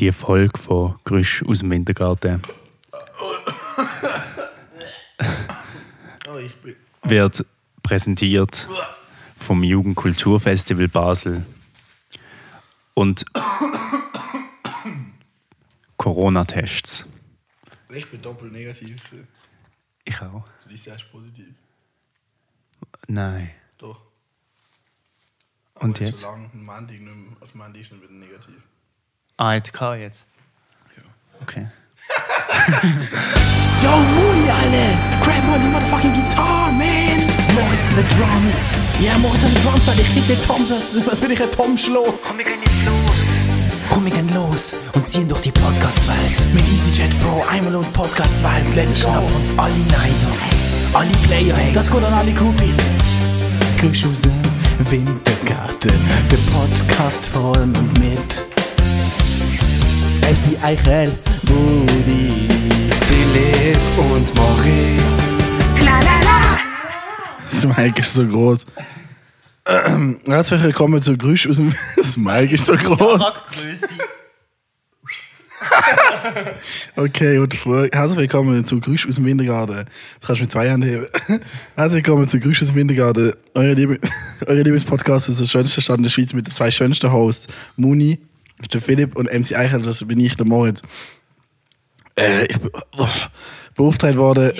Die Folge von Grüsch aus dem Wintergarten Oh, wird präsentiert vom Jugendkulturfestival Basel und Corona-Tests. Ich bin doppelt negativ. gewesen. Ich auch. Du bist erst positiv. Nein. Doch. Und Aber jetzt? Schon lange, Mandy, nicht mehr, also Mandy ist nicht wieder negativ. Ah, jetzt jetzt. Okay. Yo, Mooney, alle! Grab on the motherfucking guitar, man! Moritz an the drums! Ja, Moritz an the drums, Alter, ich krieg den Tom, was, was will ich den Tom schlagen? Komm, wir gehen jetzt los! Komm, wir gehen los und ziehen durch die Podcast-Welt. Mit EasyJet Pro, einmal und Podcast-Welt. Let's go! Schnappen uns alle Neider, alle Player, hey, das geht an alle Groupies. Grüß aus dem Wintergarten, der Podcast von und mit MC Eichel, Budi, Philipp und Moritz. Das Mike ist so groß. Herzlich willkommen zu Grüsch aus dem. Das Mike ist so groß. Okay, und herzlich willkommen zu Grüsch aus dem Wintergarten. Das kannst du mit zwei Händen heben. Herzlich willkommen zu Grüsch aus dem Wintergarten. Eure, Liebe, eure Lieblingspodcast aus der schönsten Stadt in der Schweiz mit den zwei schönsten Hosts. Muni, ist der Philipp und MC Eichel, das bin ich, der Moritz. Äh, ich bin oh, beauftragt worden,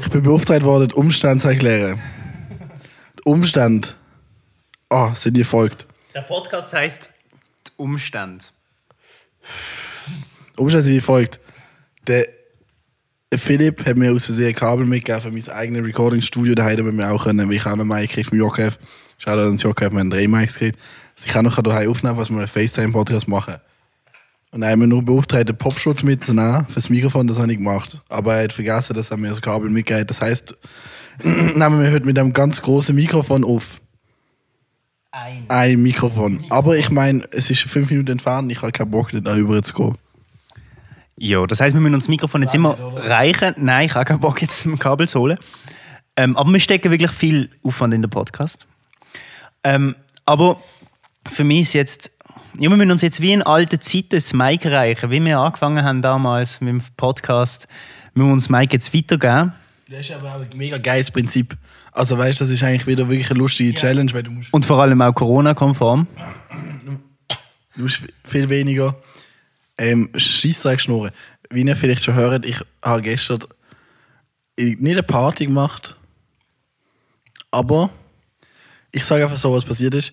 ich bin beauftragt worden, den Umstand zu erklären. Der Umstand. Oh, sind ihr folgt. Der Podcast heißt Umstand. Umstände sind wie folgt. Der Philipp hat mir aus Versehen ein Kabel mitgegeben für mein eigenes Recording-Studio. Da hätten wir mir auch können, weil ich auch noch Mic kriege vom JKF. Schau da ans JKF, wir haben drei Mics gekriegt. Dass ich auch noch daheim aufnehmen kann, was wir einen FaceTime-Podcast machen. Und dann haben wir nur beauftragt, den Popschutz mitzunehmen fürs Mikrofon, das habe ich gemacht. Aber er hat vergessen, dass er mir das Kabel mitgegeben Das heisst, nehmen wir heute mit einem ganz großen Mikrofon auf. Ein. Ein Mikrofon. Aber ich meine, es ist fünf Minuten entfernt, ich habe keinen Bock, da rüber zu gehen. Ja, das heißt, wir müssen uns das Mikrofon jetzt immer reichen. Nein, ich habe keinen Bock, jetzt ein Kabel zu holen. Ähm, aber wir stecken wirklich viel Aufwand in den Podcast. Ähm, aber für mich ist jetzt, ja, wir müssen uns jetzt wie in alten Zeiten das Mic reichen, wie wir angefangen haben damals mit dem Podcast. Müssen wir uns das Mic jetzt weitergeben. Das ist aber auch ein mega geiles Prinzip. Also weißt du, das ist eigentlich wieder wirklich eine lustige Challenge, weil du musst, Und vor allem auch Corona-konform. du musst viel weniger ähm, Scheissdreck schnurren. Wie ihr vielleicht schon hört, ich habe gestern nicht eine Party gemacht, aber ich sage einfach so, was passiert ist.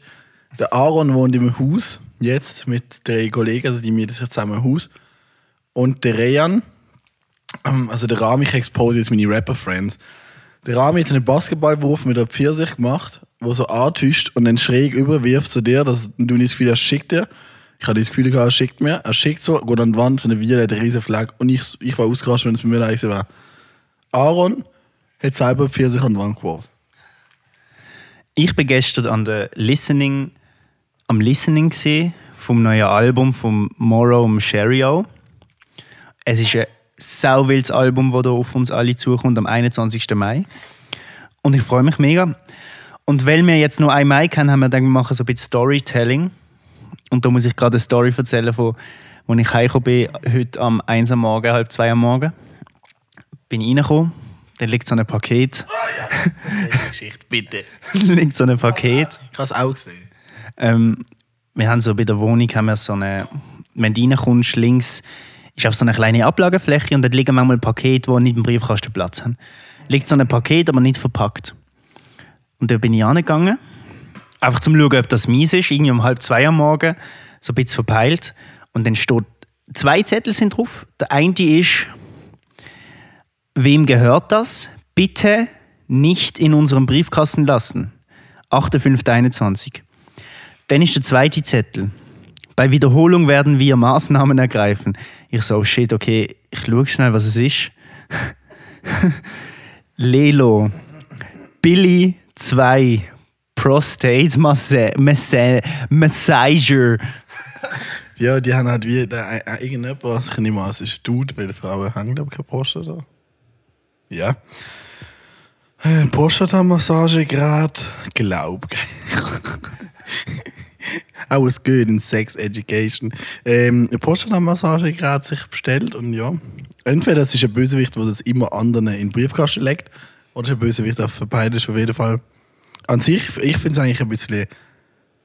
Der Aaron wohnt im Haus, jetzt mit drei Kollegen, also die mieten sich zusammen ein Haus. Und der Rehan, ähm, also der Rami, ich expose jetzt meine Rapper-Friends. Der Rami hat einen Basketballwurf mit einer Pfirsich gemacht, wo so antischt und dann schräg überwirft zu dir, dass du nicht das Gefühl hast, schickt dir. Ich hatte das Gefühl, er schickt mir. Er schickt so, geht an die Wand, so eine violette riesen Flagge. Und ich, ich war ausgerastet, wenn es bei mir leise war. Aaron hat selber Pfirsich an die Wand geworfen. Ich bin gestern an der Listening, am Listening vom neuen Album von Morrow Sherio. Es ist ein sauwildes Album, das da auf uns alle zukommt am 21. Mai. Und ich freue mich mega. Und weil wir jetzt nur ein Mai haben, haben wir gedacht, wir machen so ein bisschen Storytelling. Und da muss ich gerade eine Story erzählen, von, wo ich heimgekommen bin, heute am 1 am Morgen, halb 2 am Morgen. Bin ich reingekommen, dann liegt so ein Paket. Geschichte, bitte. liegt so ein Paket. Ich habe es auch gesehen. Ähm, wir haben so bei der Wohnung haben wir so eine, wenn du reinkommst, links ist auf so eine kleine Ablagefläche und dort liegen manchmal Pakete, die nicht im Briefkasten Platz haben. Liegt so ein Paket, aber nicht verpackt. Und da bin ich angegangen, einfach zum schauen, ob das mies ist, irgendwie um halb zwei am Morgen, so ein bisschen verpeilt. Und dann steht, zwei Zettel sind drauf. Der eine ist, wem gehört das? Bitte nicht in unserem Briefkasten lassen. 8.5.21. Dann ist der zweite Zettel. Bei Wiederholung werden wir Maßnahmen ergreifen. Ich so, oh shit, okay, ich schaue schnell, was es ist. Lelo. Billy 2. Prostate Massa Massa Massager. Ja, die haben halt wie der, äh, was ich nicht mal, es ist Dude, weil Frauen haben, glaube ich, keine Prostata. Ja. Äh, Prostata-Massage gerade, glaub. I was good in sex education. Ähm, eine Potsdam-Massage gerade sich bestellt und ja. Entweder das ist ein Bösewicht, der das immer anderen in den Briefkasten legt, oder es ist ein Bösewicht auf beides auf jeden Fall. An sich, ich finde es eigentlich ein bisschen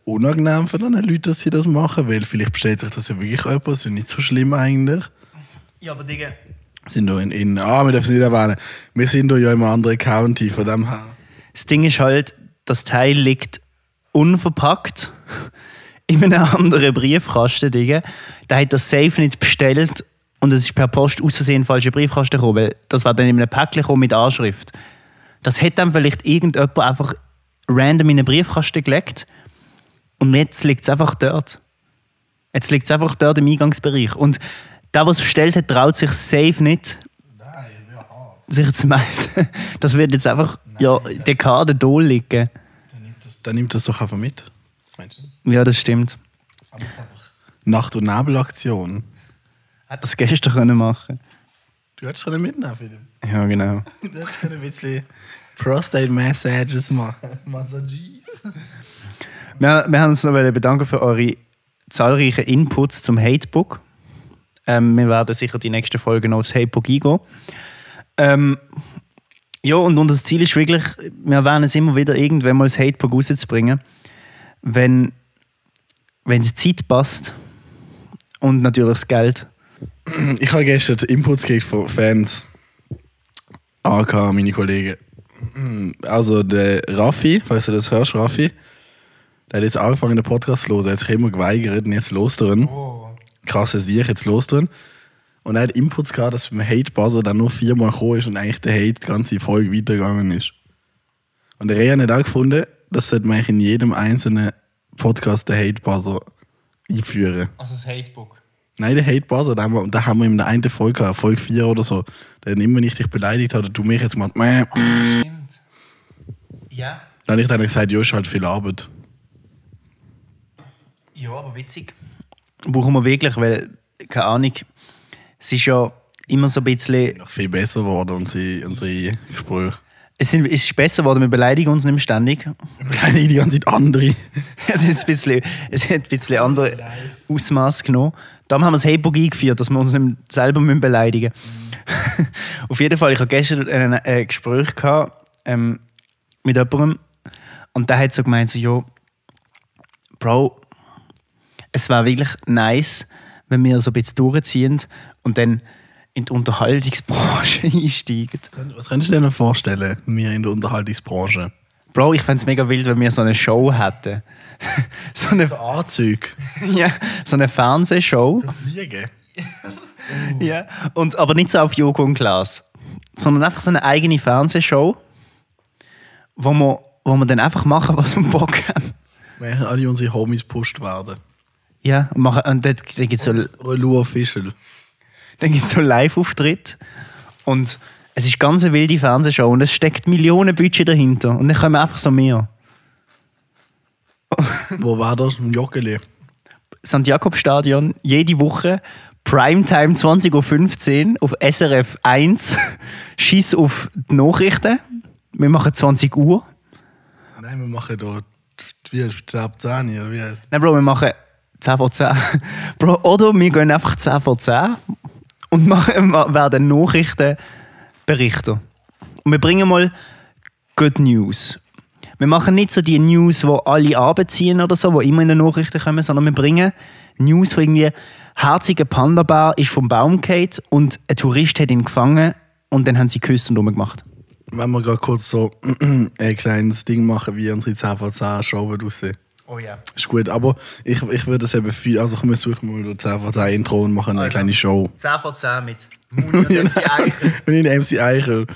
unangenehm für die Leute, dass sie das machen, weil vielleicht bestellt sich das ja wirklich jemand, das ist nicht so schlimm eigentlich. Ja, aber Digga. Sind da in, in ah, wir dürfen es nicht erwähnen, wir sind da ja im anderen County, von dem her. Das Ding ist halt, das Teil liegt unverpackt in einem anderen Briefkasten. Der hat das safe nicht bestellt und es ist per Post aus Versehen falsche Briefkasten gekommen, weil das war dann in einem Päckchen gekommen mit Anschrift. Das hätte dann vielleicht irgendjemand einfach random in einen Briefkasten gelegt und jetzt liegt es einfach dort. Jetzt liegt es einfach dort im Eingangsbereich. Und der, der es bestellt hat, traut sich safe nicht, sich zu melden. Das wird jetzt einfach ja, Dekade da liegen. Dann nimmt das doch einfach mit. Meinst du? Ja, das stimmt. Nacht- und Nebelaktion. Hat das gestern können machen Du hättest können mitnehmen, Philipp. Ja, genau. Du hättest können ein bisschen Prostate Massages machen. Massages. Wir, wir haben uns noch bedanken für eure zahlreichen Inputs zum Hatebook. Ähm, wir werden sicher die nächsten Folgen noch aufs Hatebook eingehen. Ähm, ja, und unser Ziel ist wirklich, wir werden es immer wieder irgendwann mal das Hatebook rauszubringen, wenn, wenn die Zeit passt und natürlich das Geld. Ich habe gestern Inputs gekriegt von Fans. AK, meine Kollegen. Also der Raffi, falls du das hörst, Raffi, der hat jetzt angefangen, den Podcast zu hören. Er hat sich immer geweigert und jetzt los drin. Krasse Sieg, jetzt los drin. Und er hat Inputs gehabt, dass beim Hate-Buzzer dann nur viermal gekommen ist und eigentlich der Hate die ganze Folge weitergegangen ist. Und der Rea hat auch gefunden, dass sollte man eigentlich in jedem einzelnen Podcast den Hate-Buzzer einführen. Also das Hatebook. Nein, der Hate Buzzer, da haben wir, haben wir in der einen Folge, gehabt, Folge 4 oder so, der immer nicht dich beleidigt hat, oder du mich jetzt mal, meh. Stimmt. Ja. Dann habe ich dann gesagt, ja, ist halt viel Arbeit. Ja, aber witzig. Brauchen wir wirklich, weil, keine Ahnung, es ist ja immer so ein bisschen. Noch viel besser geworden, unsere, unsere Gespräche. Es ist besser geworden, wir beleidigen uns nicht mehr ständig. Keine die ganze Zeit andere. Es, ist ein bisschen, es hat ein bisschen andere Ausmaß genommen. Darum haben wir das Hatebook eingeführt, dass wir uns nicht selber beleidigen müssen. Auf jeden Fall, ich hatte gestern ein, ein Gespräch gehabt, ähm, mit jemandem und der hat so gemeint, so, ja, Bro, es wäre wirklich nice, wenn wir so ein bisschen durchziehen und dann in die Unterhaltungsbranche einsteigen. Was könntest du dir vorstellen, wir in der Unterhaltungsbranche? Bro, ich fände es mega wild, wenn wir so eine Show hätten. so, eine, Für Anzüge. ja, so eine Fernsehshow. Fliegen. Ja. Und, aber nicht so auf Joko und Klaas, sondern einfach so eine eigene Fernsehshow, wo wir, wo wir dann einfach machen, was wir Bock haben. Wenn alle unsere Homies pusht werden. Ja, und, machen, und dann, dann gibt es so, Oder Lou Official. Dann gibt's so Live-Auftritt und es ist ganz eine wilde Fernsehshow und es steckt Millionen Budget dahinter und dann kommen einfach so mehr. Wo war das? Im Joggeli. St. Jakob-Stadion, jede Woche, Primetime 20.15 Uhr auf SRF 1, Schieß auf die Nachrichten. Wir machen 20 Uhr. Nein, wir machen da wie heißt es? 10 oder wie Nein, Bro, wir machen 10 vor 10. Bro, oder wir gehen einfach 10 vor 10 und werden Nachrichtenberichter. Und wir bringen mal Good News. Wir machen nicht so die News, wo alle abziehen oder so, wo immer in den Nachrichten kommen, sondern wir bringen News, wo irgendwie herziger Panda-Bär ist vom Baum gefallen und ein Tourist hat ihn gefangen und dann haben sie geküsst und rumgemacht. Wenn wir gerade kurz so ein kleines Ding machen, wie unsere 10 von 10 Show aussehen. Oh ja. Ist gut, aber ich, ich würde es eben viel. Also, ich suche mal das 10 von 10 Intro und machen eine Also. kleine Show. 10 vor 10 mit Muni und MC Eichel. Und in MC Eichel.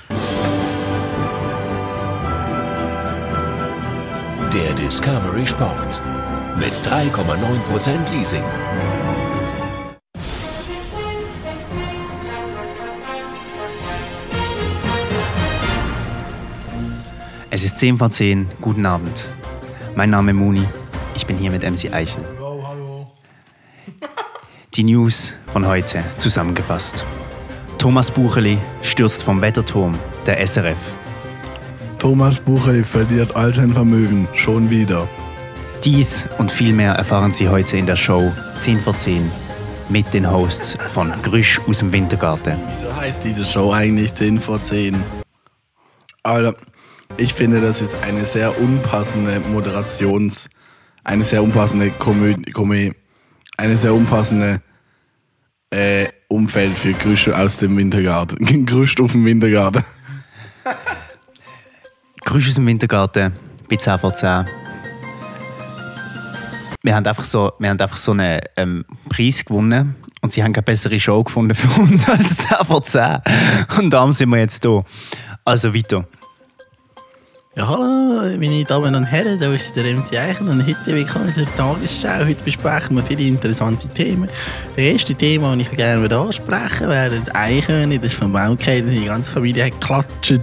Der Discovery Sport. Mit 3,9% Leasing. Es ist 10 vor 10. Guten Abend. Mein Name ist Muni. Ich bin hier mit MC Eichel. Die News von heute zusammengefasst. Thomas Bucheli stürzt vom Wetterturm der SRF. Thomas Bucheli verliert all sein Vermögen. Schon wieder. Dies und viel mehr erfahren Sie heute in der Show 10 vor 10 mit den Hosts von Grüsch aus dem Wintergarten. Wieso heißt diese Show eigentlich 10 vor 10? Also, ich finde, das ist eine sehr unpassende Moderations-, eine sehr unpassende Komödie, Komö eine sehr unpassende äh, Umfeld für Grüsch aus dem Wintergarten. Grüsch auf dem Wintergarten. Grüß aus dem Wintergarten bei 10 vor 10. Wir haben einfach so, wir haben einfach so einen ähm, Preis gewonnen und sie haben keine bessere Show gefunden für uns als 10 vor 10. Und darum sind wir jetzt hier. Also weiter. Ja, hallo, meine Damen und Herren, da ist der MC Eichel und heute willkommen zur Tagesschau. Heute besprechen wir viele interessante Themen. Das erste Thema, das ich gerne würde ansprechen wäre das Eichhörnchen, das ist vom gefallen, die ganze Familie hat geklatscht.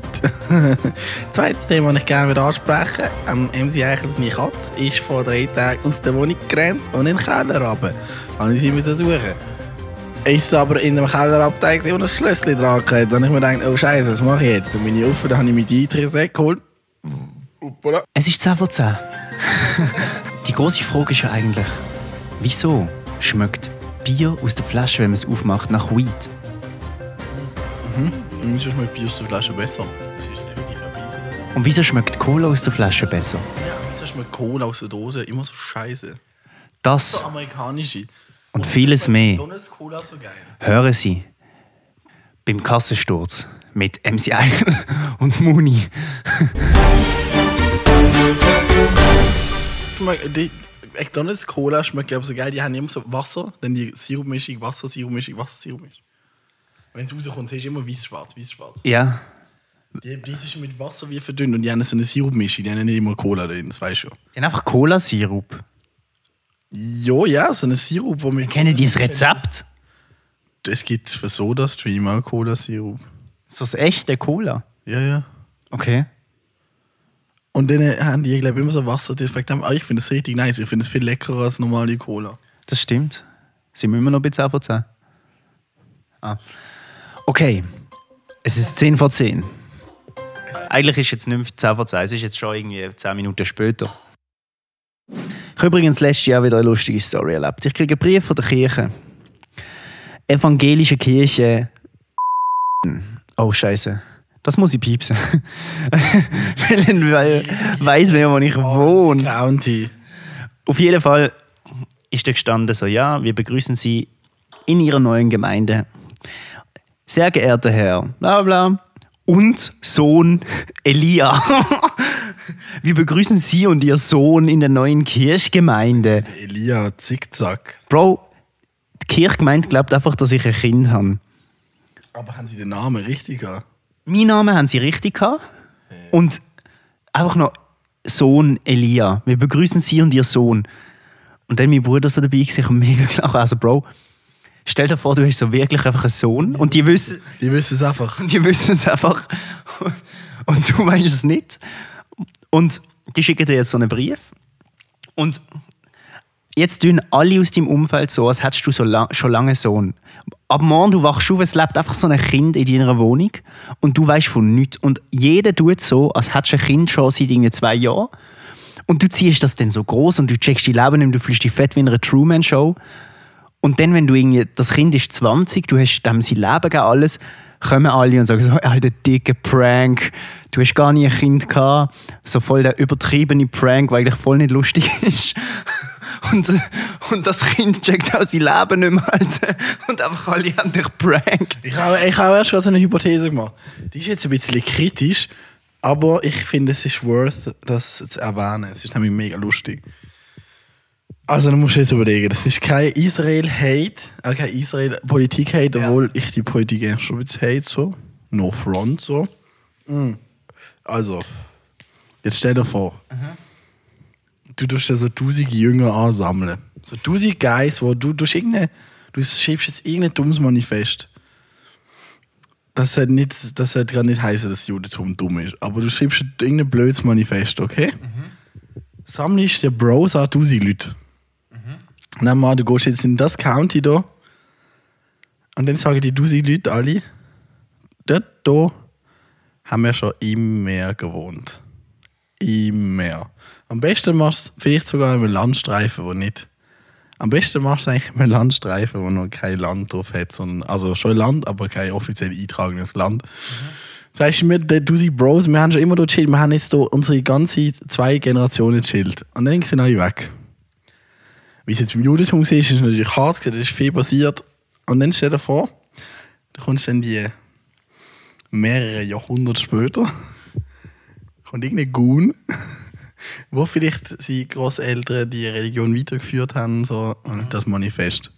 Zweites Thema, das ich gerne würde ansprechen am MC Eichel, seine Katze, ist vor drei Tagen aus der Wohnung gerannt und in den Keller runter. Habe ich sie müssen suchen. Ist aber in einem Kellerabteil und ein Schlösschen dran gehabt. Dann habe ich mir gedacht, oh Scheiße, was mache ich jetzt? Bin ich offen, dann habe ich mir die Eintrittssäcke geholt. Uppala. Es ist 10 vor 10. Die große Frage ist ja eigentlich, wieso schmeckt Bier aus der Flasche, wenn man es aufmacht, nach Weed? Und wieso schmeckt Bier aus der Flasche besser? Das. Und wieso schmeckt Cola aus der Flasche besser? Ja, wieso schmeckt Cola aus der Dose immer so scheiße? Das So amerikanische. und vieles mehr McDonald's Cola so geil. hören Sie beim Kassensturz mit MC Eichel und Muni. Die McDonald's Cola schmeckt glaube ich so geil. Die haben immer so Wasser, dann die Sirupmischung, Wasser, Sirupmischung, Wasser, Sirupmischung. Wenn es rauskommt, hast du immer weiß-schwarz, weiß-schwarz. Ja, Die, die ist mit Wasser wie verdünnt und die haben so eine Sirupmischung, die haben nicht immer Cola drin, das weißt du schon. die haben einfach Cola-Sirup. Ja, ja, so eine Sirup, wo wir Kennen die das Rezept? Es gibt für Soda-Stream auch Cola-Sirup. So das echte Cola. Ja, ja. Okay. Und dann haben die, glaube ich, immer so Wasser. Die gesagt haben, ah, ich finde es richtig nice. Ich finde es viel leckerer als normale Cola. Das stimmt. Sind wir immer noch bei 10 vor 10? Ah. Okay. Es ist 10 vor 10. Eigentlich ist jetzt nicht mehr 10 vor 10, es ist jetzt schon irgendwie 10 Minuten später. Ich habe übrigens letztes Jahr wieder eine lustige Story erlebt. Ich kriege einen Brief von der Kirche. Evangelische Kirche. Oh, Scheiße. Das muss ich piepsen. Weil weiß wer, wo ich wohne. County. Auf jeden Fall ist da gestanden so, ja, wir begrüßen Sie in Ihrer neuen Gemeinde. Sehr geehrter Herr, bla bla, und Sohn Elia. wir begrüßen Sie und Ihr Sohn in der neuen Kirchgemeinde. Elia Zickzack. Bro, die Kirchgemeinde glaubt einfach, dass ich ein Kind habe. Aber haben sie den Namen richtig gehabt? Mein Name haben sie richtig gehabt. Und einfach noch Sohn Elia. Wir begrüßen Sie und Ihr Sohn. Und dann mein Bruder so dabei gewesen, und mega klar. Also, Bro, stell dir vor, du hast so wirklich einfach einen Sohn und die wissen, Die wissen es einfach. und die wissen es einfach. Und du weißt es nicht. Und die schicken dir jetzt so einen Brief. Und jetzt tun alle aus deinem Umfeld so, als hättest du so lang, schon lange einen Sohn. Ab morgen, du wachst auf, es lebt einfach so ein Kind in deiner Wohnung und du weißt von nichts. Und jeder tut so, als hättest du ein Kind schon seit zwei Jahren. Und du ziehst das dann so groß und du checkst die Leben nicht, du fühlst dich fett wie in einer Truman-Show. Und dann, wenn du irgendwie, das Kind ist 20, du hast dem sein Leben gegeben, alles, kommen alle und sagen so, alter dicke Prank, du hast gar nie ein Kind gehabt. So voll der übertriebene Prank, der eigentlich voll nicht lustig ist. Und, und das Kind checkt auch sein Leben nicht mehr. Und einfach alle haben dich prankt. Ich habe, ich habe erst gerade so eine Hypothese gemacht. Die ist jetzt ein bisschen kritisch, aber ich finde, es ist worth, das zu erwähnen. Es ist nämlich mega lustig. Also, du musst jetzt überlegen, das ist kein Israel-Hate, auch kein Israel-Politik-Hate, Ja. obwohl ich die Politik eigentlich schon ein bisschen hate, so. No front, so. Mm. Also, jetzt stell dir vor, du tust ja so tausend Jünger ansammeln. So tausend Guys, wo du, du, du schiebst jetzt irgendein dummes Manifest. Das sollte, nicht, das sollte gar nicht heißen, dass das Judentum dumm ist. Aber du schreibst irgendein blödes Manifest, okay? Sammelst der Bros an 1000 Leute. Und dann mal, du gehst jetzt in das County da. Und dann sagen die 1000 Leute alle, dort da haben wir schon immer gewohnt. immer. Am besten machst du es vielleicht sogar im Landstreifen, wo nicht. Am besten machst du es eigentlich im Landstreifen, wo noch kein Land drauf hat, sondern, also schon Land, aber kein offiziell eintragenes Land. Sagst du mir, der Dusi Bros, wir haben schon immer dort chillt, wir haben jetzt hier unsere ganze zwei Generationen chillt. Und dann sind alle weg. Wie es jetzt im Judentum ist, ist natürlich hart, da ist viel passiert. Und dann stell dir vor, da kommst dann die mehrere Jahrhunderte später, kommt irgendein Goon, wo vielleicht seine Großeltern die Religion weitergeführt haben, so, und das Manifest.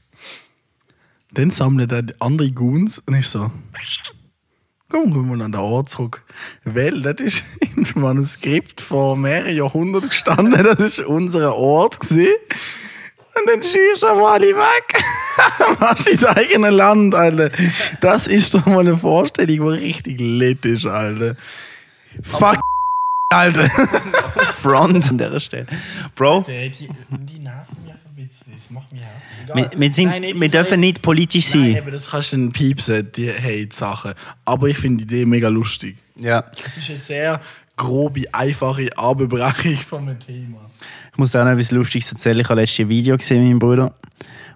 Dann sammelt er die andere Goons und ist so, komm, wir mal an den Ort zurück. Weil das ist ins Manuskript vor mehreren Jahrhunderten gestanden, das ist unser Ort gewesen. Und dann schießt er mal alle weg. Machst dein eigenes Land, Alter. Das ist doch mal eine Vorstellung, die richtig lit ist, Alter. Fuck, Alter. Front an dieser Stelle. Bro, Die, die bisschen. Das macht mich hässlich. wir, wir, sind, wir dürfen nicht politisch Nein, sein. aber das kannst du dann piepsen, die Hate-Sachen. Aber ich finde die Idee mega lustig. Ja. Es ist eine sehr grobe, einfache Abbrechung von einem Thema. Ich muss dir auch noch etwas Lustiges erzählen. Ich habe letztes Video gesehen mit meinem Bruder.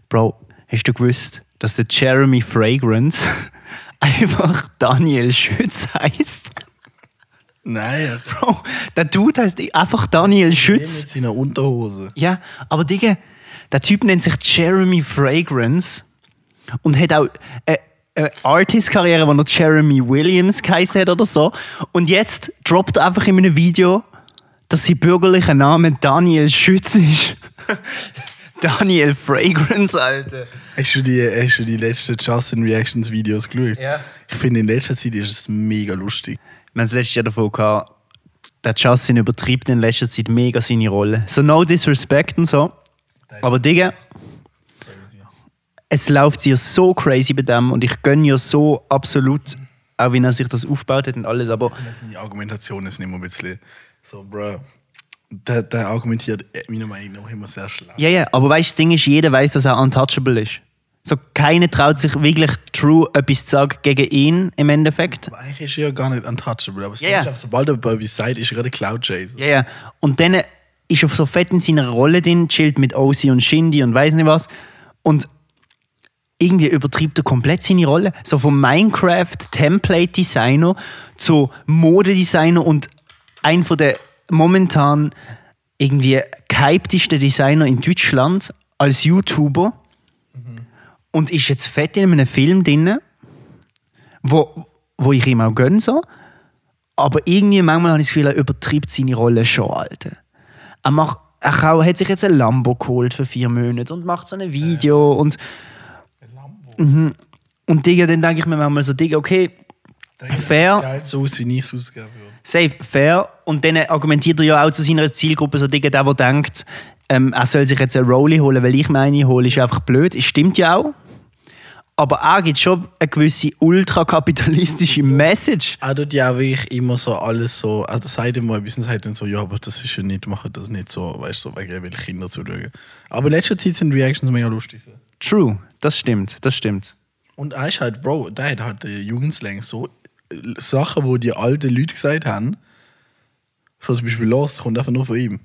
Bro, hast du gewusst, dass der Jeremy Fragrance einfach Daniel Schütz heißt? Nein, Bro, der Dude heißt einfach Daniel mit Schütz. seiner Unterhose. Ja, aber Digga, der Typ nennt sich Jeremy Fragrance und hat auch eine, eine Artist-Karriere, wo noch Jeremy Williams geheißen hat oder so. Und jetzt droppt er einfach in einem Video, dass sein bürgerlicher Name Daniel Schütz ist. Daniel Fragrance, Alter. Hast du die, hast du die letzten Justin Reactions Videos geschaut? Ja. Ich finde, in letzter Zeit ist es mega lustig. Wir haben es letztes Jahr davon gehabt, der Justin übertreibt in letzter Zeit mega seine Rolle. So no disrespect und so. Aber Digga, es läuft ihr so crazy bei dem und ich gönne ihr so absolut, auch wenn er sich das aufgebaut hat und alles, aber Seine Argumentation ist immer ein bisschen so, bro. Der, der argumentiert äh, meiner Meinung nach immer sehr schlecht. ja, ja, aber weißt du, das Ding ist, jeder weiß, dass er untouchable ist. So, keiner traut sich wirklich true etwas zu sagen gegen ihn im Endeffekt. Aber eigentlich ist er ja gar nicht untouchable. Aber ist einfach, sobald er etwas sagt, ist er gerade Cloud Chaser. Ja, ja. Und dann ist er so fett in seiner Rolle drin, chillt mit OC und Shindy und weiß nicht was. Und irgendwie übertreibt er komplett seine Rolle. So vom Minecraft-Template-Designer zu Modedesigner und ein von der momentan irgendwie gehyptesten Designer in Deutschland als YouTuber. Und ist jetzt fett in einem Film drin, wo, wo ich ihm auch gönne. So. Aber irgendwie manchmal habe ich das Gefühl, er übertreibt seine Rolle schon, Alter. Er, macht, er hat sich jetzt ein Lambo geholt für vier Monate und macht so ein Video und... Mhm. Und Digga, dann denke ich mir manchmal so, Digga, okay, fair, Geil so aus, wie ich es ausgeben würde. safe, fair. Und dann argumentiert er ja auch zu seiner Zielgruppe, so Digga, der, der denkt, ähm, er soll sich jetzt eine Rolli holen, weil ich mir eine hole, ist einfach blöd. Es stimmt ja auch. Aber er gibt schon eine gewisse ultrakapitalistische Message. Er tut ja auch wirklich immer so alles so, also sagt immer ein bisschen, sagt dann so, ja, aber das ist ja nicht, machen das nicht so, weißt du, so, wegen Kinder zuschauen. Aber in letzter Zeit sind Reactions mega lustig. True, das stimmt, das stimmt. Und er ist halt, Bro, der hat halt Jugendslang so Sachen, wo die alten Leute gesagt haben, so zum Beispiel Lost, kommt einfach nur von ihm.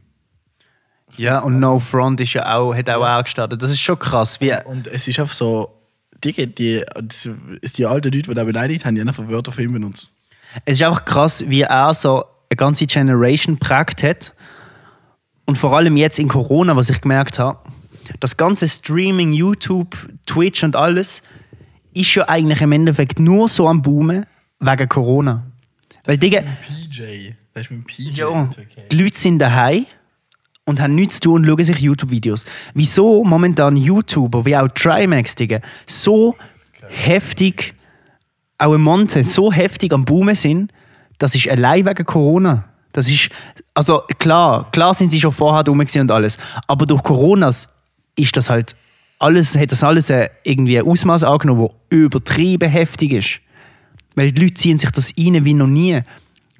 Ja, und No Front ist ja auch, hat auch, auch gestartet. Das ist schon krass. Wie, Und es ist einfach so, Digga, die, die, die alten Leute, die da beleidigt haben, die haben einfach Wörter von ihm benutzt. es ist einfach krass, wie er so eine ganze Generation prägt hat. Und vor allem jetzt in Corona, was ich gemerkt habe, das ganze Streaming, YouTube, Twitch und alles ist ja eigentlich im Endeffekt nur so am Boomen wegen Corona. Weil, Digga, PJ, das ist mit dem PJ. ja, die Leute sind daheim und haben nichts zu tun und schauen sich YouTube-Videos. Wieso momentan YouTuber wie auch Trimax, Digga, so heftig, auch im Monte, so heftig am Boomen sind, das ist allein wegen Corona. Das ist, also klar, klar sind sie schon vorher gewesen und alles, aber durch Corona ist das halt alles, hat das alles äh, irgendwie ein Ausmaß angenommen, das übertrieben heftig ist. Weil die Leute ziehen sich das rein wie noch nie.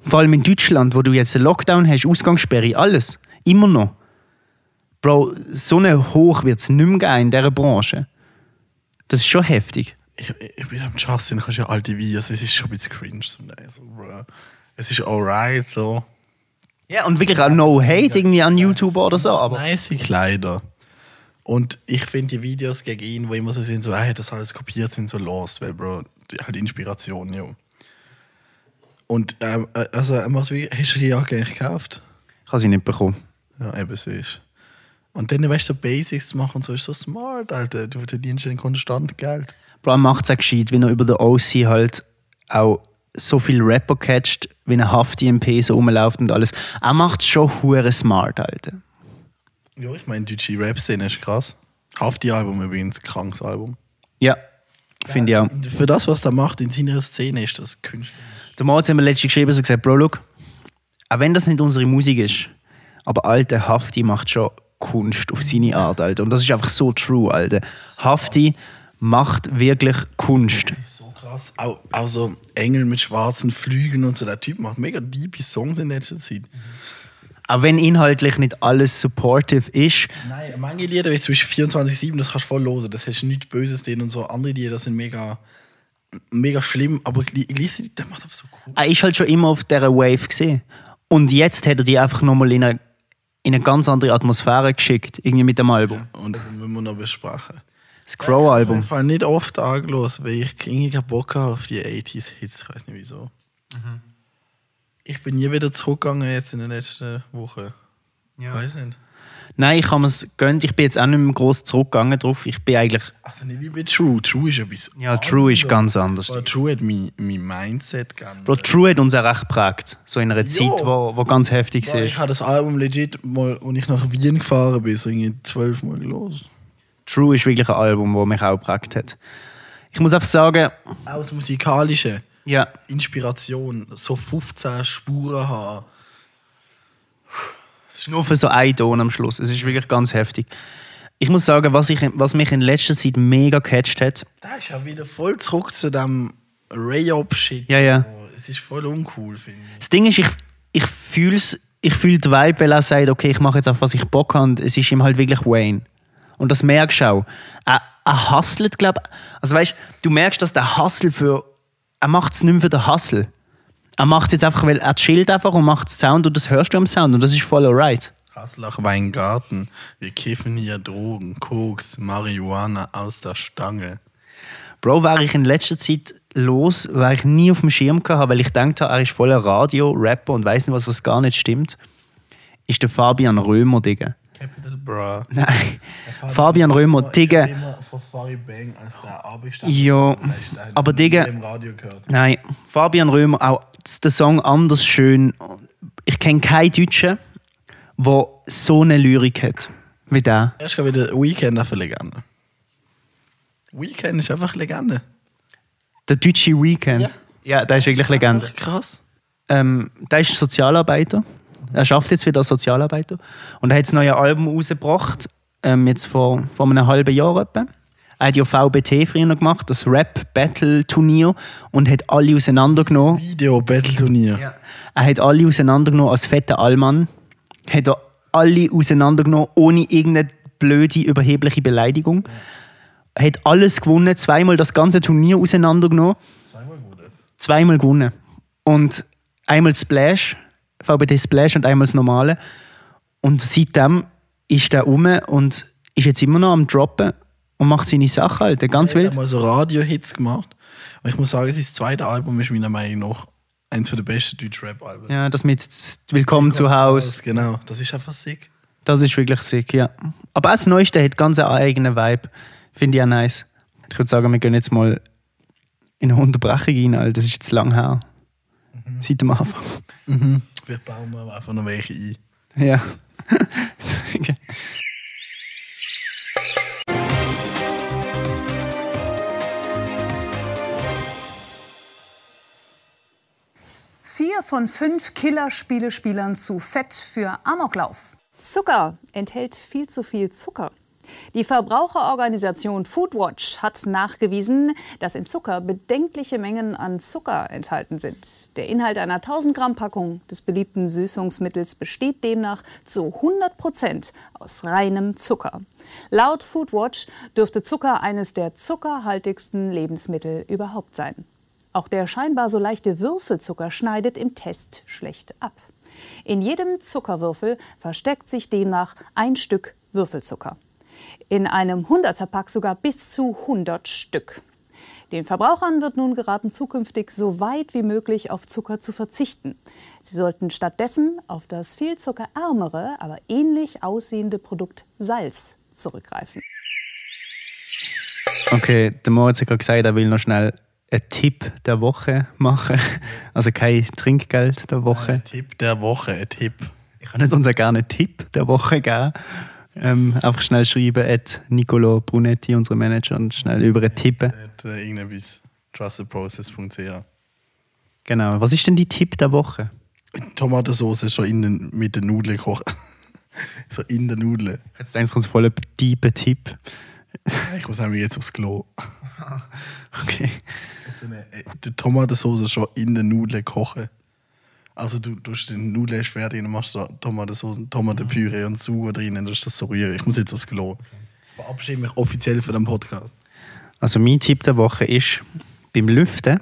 Vor allem in Deutschland, wo du jetzt einen Lockdown hast, Ausgangssperre, alles. Immer noch. Bro, so eine Hoch wird es nicht mehr geben in dieser Branche. Das ist schon heftig. Ich, ich bin am Justin, kannst ja alte Videos, es ist schon ein bisschen cringe. So, bro. Es ist alright, so. Ja, und wirklich auch no hate irgendwie an YouTube oder so, aber Nice Kleider. Und ich finde die Videos gegen ihn, wo immer so sind, so, hey, das alles kopiert, sind so lost, weil, Bro, die hat Inspiration, jo. Und, ähm, äh, also, er macht wie, hast du die Jacke eigentlich gekauft? ich habe sie nicht bekommen. Ja, eben so ist. Und dann, weißt du, so Basics zu machen und so, ist so smart, Alter. Du verdienst dann konstant Geld. Bro, macht es auch gescheit, wenn er über den OC halt auch so viel Rapper catcht, wie er Hafti MP so rumläuft und alles. Er macht es schon hure smart, Alter. Ja, ich meine, deutsche Rap-Szene ist krass. Hafti-Album übrigens, krankes Album. Ja, finde ich auch. Für das, was er macht in seiner Szene, ist das Künstler. Der Moritz hat mir letztens geschrieben und gesagt, Bro, look, auch wenn das nicht unsere Musik ist, aber alter Hafti macht schon Kunst auf seine Art, Alter. Und das ist einfach so true, Alter. Hafti macht wirklich Kunst. So krass. Auch, auch so Engel mit schwarzen Flügeln und so. Der Typ macht mega deep Songs in letzter Zeit. Auch wenn inhaltlich nicht alles supportive ist, Nein, manche Lieder, wie zum Beispiel 24-7, das kannst du voll hören. Das hast nichts Böses drin und so. Andere Lieder sind mega, mega schlimm, aber gleich- gleichzeitig, der macht einfach so cool. er ist halt schon immer auf dieser Wave gesehen. Und jetzt hat er die einfach nochmal in eine, in eine ganz andere Atmosphäre geschickt, irgendwie mit dem Album. Und das müssen wir noch besprechen. Das Ich habe Crow-Album. nicht oft angelost, weil ich irgendwie keinen Bock habe auf die 80s-Hits. Ich weiß nicht wieso. Ich bin nie wieder zurückgegangen jetzt in den letzten Wochen. Ja. Weiß nicht. Nein, ich habe es gönnt. Ich bin jetzt auch nicht mehr groß zurückgegangen drauf. Ich bin eigentlich. Also nicht wie bei True. True ist etwas. Ja, True ist anderes. ganz anders. Aber True hat mein, mein Mindset geändert. Bro, True hat uns auch recht geprägt. So in einer Zeit, wo, wo ganz heftig Boah, ich war. habe das Album legit mal, als ich nach Wien gefahren bin, so irgendwie zwölfmal los. True ist wirklich ein Album, das mich auch geprägt hat. Ich muss einfach sagen, das Musikalische. ja, Inspiration. So 15 Spuren haben. Nur für so einen Ton am Schluss. Es ist wirklich ganz heftig. Ich muss sagen, was, ich, was mich in letzter Zeit mega gecatcht hat, Da ist ja wieder voll zurück zu dem Ray-Up-Shit. Ja, ja. Oh, Es ist voll uncool, finde ich. Das Ding ist, ich, ich fühle ich fühl die Vibe, weil er sagt, okay, ich mache jetzt auf was ich Bock habe. Und es ist ihm halt wirklich Wayne. Und das merkst du auch. Er, er hustelt, glaube Also weißt du, merkst, dass der Hustle für. Er macht es nicht mehr für den Hustle. Er macht es jetzt einfach, weil er chillt einfach und macht Sound und das hörst du am Sound und das ist voll alright. Haslach Weingarten. Wir kiffen hier Drogen, Koks, Marihuana aus der Stange. Bro, wäre ich in letzter Zeit los, wäre ich nie auf dem Schirm gehabt, weil ich dachte, er ist voller Radio, Rapper und weiß nicht was, was gar nicht stimmt. Ist der Fabian Römer, Digga. Capital Bra. Nein. Fabian Römer, Digga. Ich immer von Fari Bang als der Arbeitsstand. Ja, aber Digga- im Radio gehört. Nein, Fabian Römer, auch der Song anders schön. Ich kenne keinen Deutschen, der so eine Lyrik hat wie der. Erst gerade wieder Weekend auf eine Legende. Weekend ist einfach Legende. Der deutsche Weekend. Ja. Ja, der ist wirklich Legende. Krass. Ähm, der ist Sozialarbeiter. Er schafft jetzt wieder als Sozialarbeiter. Und er hat das neue Album rausgebracht, ähm, jetzt vor, vor einem halben Jahr etwa. Er hat ja VBT früher gemacht, das Rap-Battle-Turnier, und hat alle auseinandergenommen. Video Battle Turnier. Ja. Er hat alle auseinandergenommen als fetter Allmann. Hat er alle auseinandergenommen, ohne irgendeine blöde, überhebliche Beleidigung. Er hat alles gewonnen, zweimal das ganze Turnier auseinandergenommen. Zweimal gut. Zweimal gewonnen. Und einmal Splash, VBT Splash und einmal das normale. Und seitdem ist er um und ist jetzt immer noch am Droppen und macht seine Sache halt, ganz Er wild. hat mal so Radio-Hits gemacht. Und ich muss sagen, sein zweites Album ist meiner Meinung nach eins der besten Deutsch-Rap-Alben. Ja, das mit Willkommen zu Haus. Genau, das ist einfach sick. Das ist wirklich sick, ja. Aber auch das Neueste hat ganz einen eigenen Vibe. Finde ich auch nice. Ich würde sagen, wir gehen jetzt mal in eine Unterbrechung rein, Alter. Das ist jetzt lang her. Seit dem Anfang. Wir bauen mal einfach noch welche ein. Ja. Okay. Vier von fünf Killerspielespielern zu fett für Amoklauf. Zucker enthält viel zu viel Zucker. Die Verbraucherorganisation Foodwatch hat nachgewiesen, dass im Zucker bedenkliche Mengen an Zucker enthalten sind. Der Inhalt einer 1000 Gramm Packung des beliebten Süßungsmittels besteht demnach zu 100 Prozent aus reinem Zucker. Laut Foodwatch dürfte Zucker eines der zuckerhaltigsten Lebensmittel überhaupt sein. Auch der scheinbar so leichte Würfelzucker schneidet im Test schlecht ab. In jedem Zuckerwürfel versteckt sich demnach ein Stück Würfelzucker. In einem 100er-Pack sogar bis zu 100 Stück. Den Verbrauchern wird nun geraten, zukünftig so weit wie möglich auf Zucker zu verzichten. Sie sollten stattdessen auf das viel zuckerärmere, aber ähnlich aussehende Produkt Salz zurückgreifen. Okay, der Moritz hat gerade gesagt, er will noch schnell einen Tipp der Woche machen. Also kein Trinkgeld der Woche. Ein Tipp der Woche, ein Tipp. Ich kann nicht unser gerne Tipp der Woche geben. Ähm, einfach schnell schreiben, at Nicolo Brunetti, unser Manager, und schnell über tippen. Hat, äh, irgendetwas trustedprocess.ch. Genau. Was ist denn die Tipp der Woche? Tomatensauce schon in den, mit den Nudeln kochen. so in den Nudeln. Jetzt denkst du uns voll ein tiefer Tipp. Ich muss nämlich jetzt aufs Klo. Okay. So eine, äh, die Tomatensauce schon in den Nudeln kochen. Also du tust den Nudeln fertig und dann machst du da Tomatensauce, Tomatenpüree und Zucker drin und das das so rühren. Ich muss jetzt aufs Klo. Ich verabschiede mich offiziell von dem Podcast. Also mein Tipp der Woche ist, beim Lüften...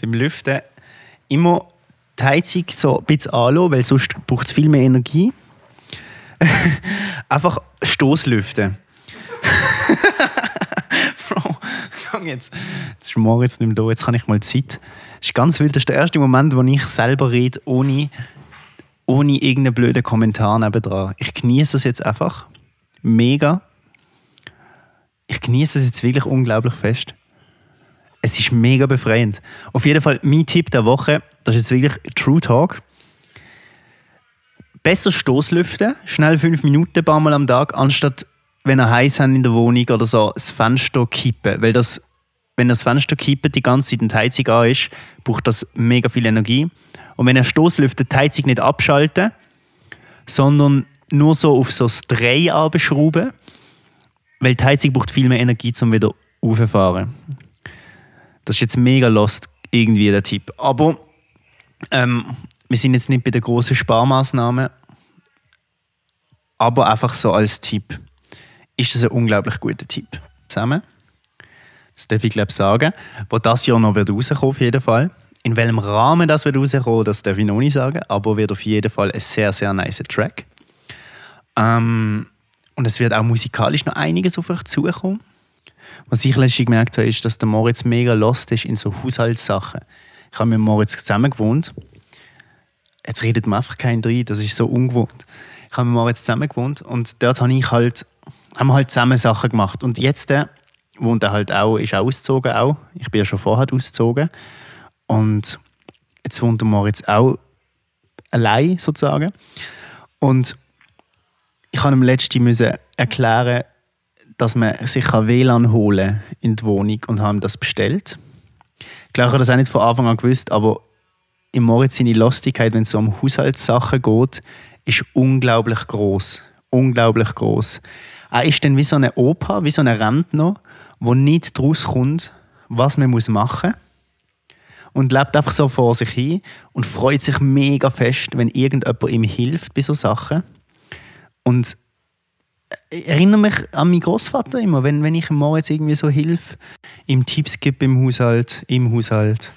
beim Lüften immer die Heizung so ein bisschen anlassen, weil sonst braucht es viel mehr Energie. Einfach Stoßlüften. Bro, komm jetzt. Jetzt ist Moritz nicht mehr da, jetzt habe ich mal Zeit. Das ist ganz wild. Das ist der erste Moment, wo ich selber rede, ohne, ohne irgendeinen blöden Kommentar nebendran. Ich genieße es jetzt einfach. Mega. Ich genieße es jetzt wirklich unglaublich fest. Es ist mega befreiend. Auf jeden Fall, mein Tipp der Woche, das ist jetzt wirklich True Talk. Besser Stoßlüften, schnell fünf Minuten, ein paar Mal am Tag, anstatt, wenn ihr heiß habt in der Wohnung oder so, das Fenster kippen. Weil das, wenn das Fenster kippt, die ganze Zeit und die Heizung an ist, braucht das mega viel Energie. Und wenn ihr Stoßlüftet, die Heizung nicht abschalten, sondern nur so auf so das Dreh abschrauben, weil die Heizung braucht viel mehr Energie, um wieder raufzufahren. Das ist jetzt mega lost, irgendwie der Tipp. Aber ähm, wir sind jetzt nicht bei den großen Sparmaßnahmen, aber einfach so als Tipp ist das ein unglaublich guter Tipp. Zusammen, das darf ich glaube sagen, wo das Jahr noch wird rauskommen auf jeden Fall. In welchem Rahmen das wird rauskommen, das darf ich noch nicht sagen, aber wird auf jeden Fall ein sehr, sehr nice Track. Ähm, und es wird auch musikalisch noch einiges auf euch zukommen. Was ich letztens gemerkt habe, ist, dass der Moritz mega lost ist in so Haushaltssachen. Ich habe mit Moritz zusammen gewohnt. Jetzt redet man einfach keinen rein, das ist so ungewohnt. Ich habe mit Moritz zusammen gewohnt und dort habe ich halt, haben wir halt zusammen Sachen gemacht. Und jetzt der wohnt er halt auch, ist auch ausgezogen auch. Ich bin ja schon vorher ausgezogen. Und jetzt wohnt der Moritz auch allein sozusagen. Und ich habe ihm letztens erklären, dass man sich WLAN holen kann in die Wohnung und haben das bestellt. Klar, ich habe das auch nicht von Anfang an gewusst, aber im Moritz seine Lustigkeit, wenn es so um Haushaltssachen geht, ist unglaublich groß, unglaublich groß. Er ist dann wie so eine Opa, wie so ein Rentner, wo nicht daraus kommt, was man machen muss und lebt einfach so vor sich hin und freut sich mega fest, wenn irgendjemand ihm hilft bei so Sachen. Und ich erinnere mich an meinen Großvater immer, wenn, wenn ich ihm Moritz irgendwie so hilfe, ihm Tipps gebe im Haushalt, im Haushalt.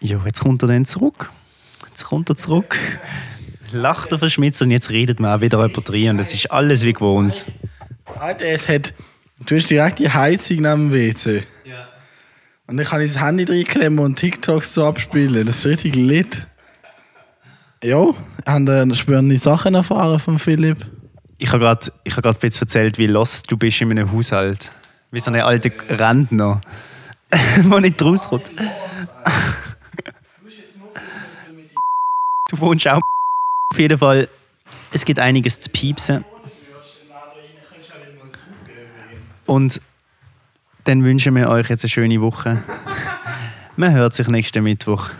Ja, jetzt kommt er dann zurück. Jetzt kommt er zurück. Lacht er verschmitzt und jetzt redet man auch wieder jemand rein und es ist alles wie gewohnt. Es hat. Du hast direkt die Heizung neben dem WC. Ja. Und dann kann ich das Handy reinklemmen und TikToks so abspielen. Das ist richtig lit. Ja, haben da spannende Sachen erfahren von Philipp? Ich habe gerade hab ein bisschen erzählt, wie lost du bist in einem Haushalt. Wie so ein alter Rentner, der nicht rauskommt. Du wohnst auch auf jeden Fall. Es gibt einiges zu piepsen. Und dann wünschen wir euch jetzt eine schöne Woche. Man hört sich nächsten Mittwoch.